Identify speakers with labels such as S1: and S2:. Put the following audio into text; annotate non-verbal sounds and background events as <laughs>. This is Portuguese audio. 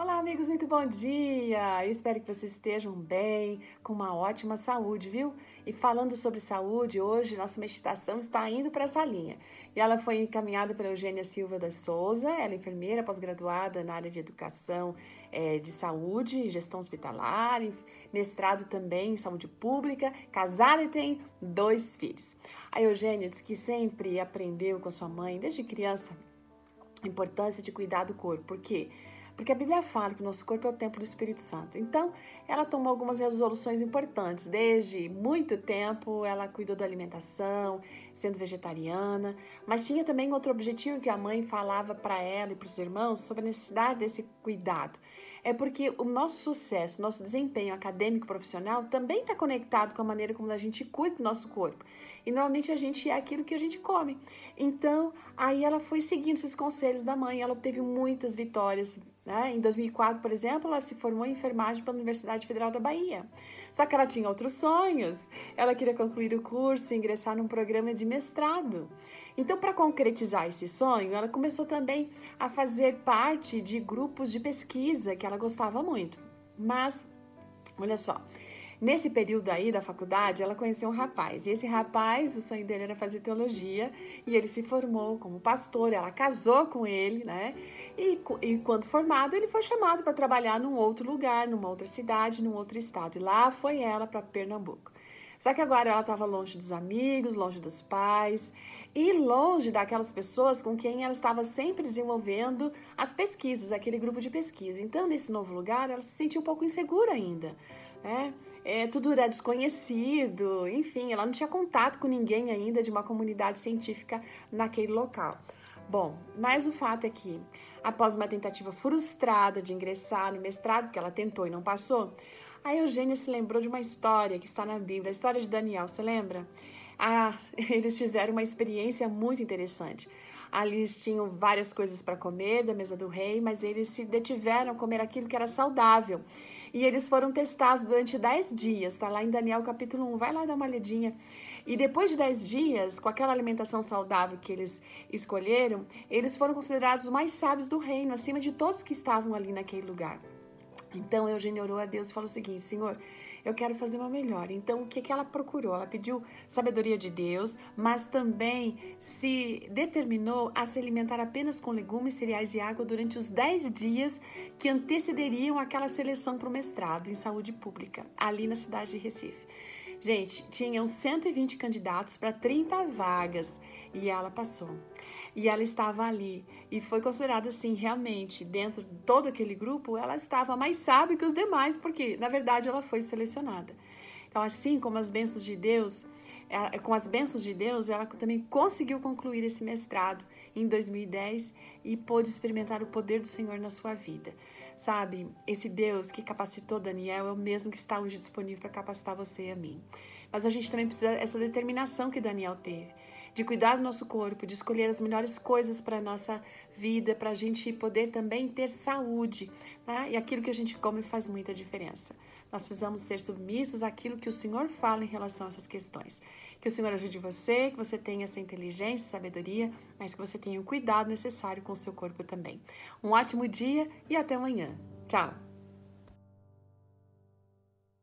S1: Olá, amigos, muito bom dia! Eu espero que vocês estejam bem, com uma ótima saúde, viu? E falando sobre saúde, hoje nossa meditação está indo para essa linha. E ela foi encaminhada pela Eugênia Silva da Souza, ela é enfermeira pós-graduada na área de educação é, de saúde e gestão hospitalar, mestrado também em saúde pública, casada e tem dois filhos. A Eugênia diz que sempre aprendeu com sua mãe, desde criança, a importância de cuidar do corpo, porque quê? Porque a Bíblia fala que o nosso corpo é o templo do Espírito Santo. Então, ela tomou algumas resoluções importantes. Desde muito tempo, ela cuidou da alimentação, sendo vegetariana, mas tinha também outro objetivo que a mãe falava para ela e para os irmãos sobre a necessidade desse cuidado. É porque o nosso sucesso, nosso desempenho acadêmico profissional também está conectado com a maneira como a gente cuida do nosso corpo. E normalmente a gente é aquilo que a gente come. Então, aí ela foi seguindo esses conselhos da mãe, ela obteve muitas vitórias né? Em 2004, por exemplo, ela se formou em enfermagem pela Universidade Federal da Bahia. Só que ela tinha outros sonhos. Ela queria concluir o curso e ingressar num programa de mestrado. Então, para concretizar esse sonho, ela começou também a fazer parte de grupos de pesquisa que ela gostava muito. Mas, olha só, Nesse período aí da faculdade, ela conheceu um rapaz. E esse rapaz, o sonho dele era fazer teologia. E ele se formou como pastor. Ela casou com ele, né? E, e quando formado, ele foi chamado para trabalhar num outro lugar, numa outra cidade, num outro estado. E lá foi ela para Pernambuco. Só que agora ela estava longe dos amigos, longe dos pais e longe daquelas pessoas com quem ela estava sempre desenvolvendo as pesquisas, aquele grupo de pesquisa. Então, nesse novo lugar, ela se sentia um pouco insegura ainda. Né? É, tudo era desconhecido, enfim, ela não tinha contato com ninguém ainda de uma comunidade científica naquele local. Bom, mas o fato é que, após uma tentativa frustrada de ingressar no mestrado, que ela tentou e não passou, a Eugênia se lembrou de uma história que está na Bíblia, a história de Daniel, você lembra? Ah, <laughs> eles tiveram uma experiência muito interessante. Ali eles tinham várias coisas para comer da mesa do rei, mas eles se detiveram a comer aquilo que era saudável. E eles foram testados durante 10 dias, está lá em Daniel capítulo 1, vai lá dar uma olhadinha. E depois de 10 dias, com aquela alimentação saudável que eles escolheram, eles foram considerados os mais sábios do reino, acima de todos que estavam ali naquele lugar. Então Eugênia orou a Deus e falou o seguinte: Senhor, eu quero fazer uma melhor. Então, o que, que ela procurou? Ela pediu sabedoria de Deus, mas também se determinou a se alimentar apenas com legumes, cereais e água durante os 10 dias que antecederiam aquela seleção para o mestrado em saúde pública, ali na cidade de Recife. Gente, tinham 120 candidatos para 30 vagas e ela passou. E ela estava ali e foi considerada assim, realmente, dentro de todo aquele grupo, ela estava mais sábia que os demais, porque na verdade ela foi selecionada. Então, assim como as bênçãos de Deus, é, com as bênçãos de Deus, ela também conseguiu concluir esse mestrado em 2010 e pôde experimentar o poder do Senhor na sua vida. Sabe, esse Deus que capacitou Daniel é o mesmo que está hoje disponível para capacitar você e a mim. Mas a gente também precisa dessa determinação que Daniel teve de cuidar do nosso corpo, de escolher as melhores coisas para a nossa vida, para a gente poder também ter saúde. Né? E aquilo que a gente come faz muita diferença. Nós precisamos ser submissos àquilo que o Senhor fala em relação a essas questões. Que o Senhor ajude você, que você tenha essa inteligência, sabedoria, mas que você tenha o cuidado necessário com o seu corpo também. Um ótimo dia e até amanhã. Tchau!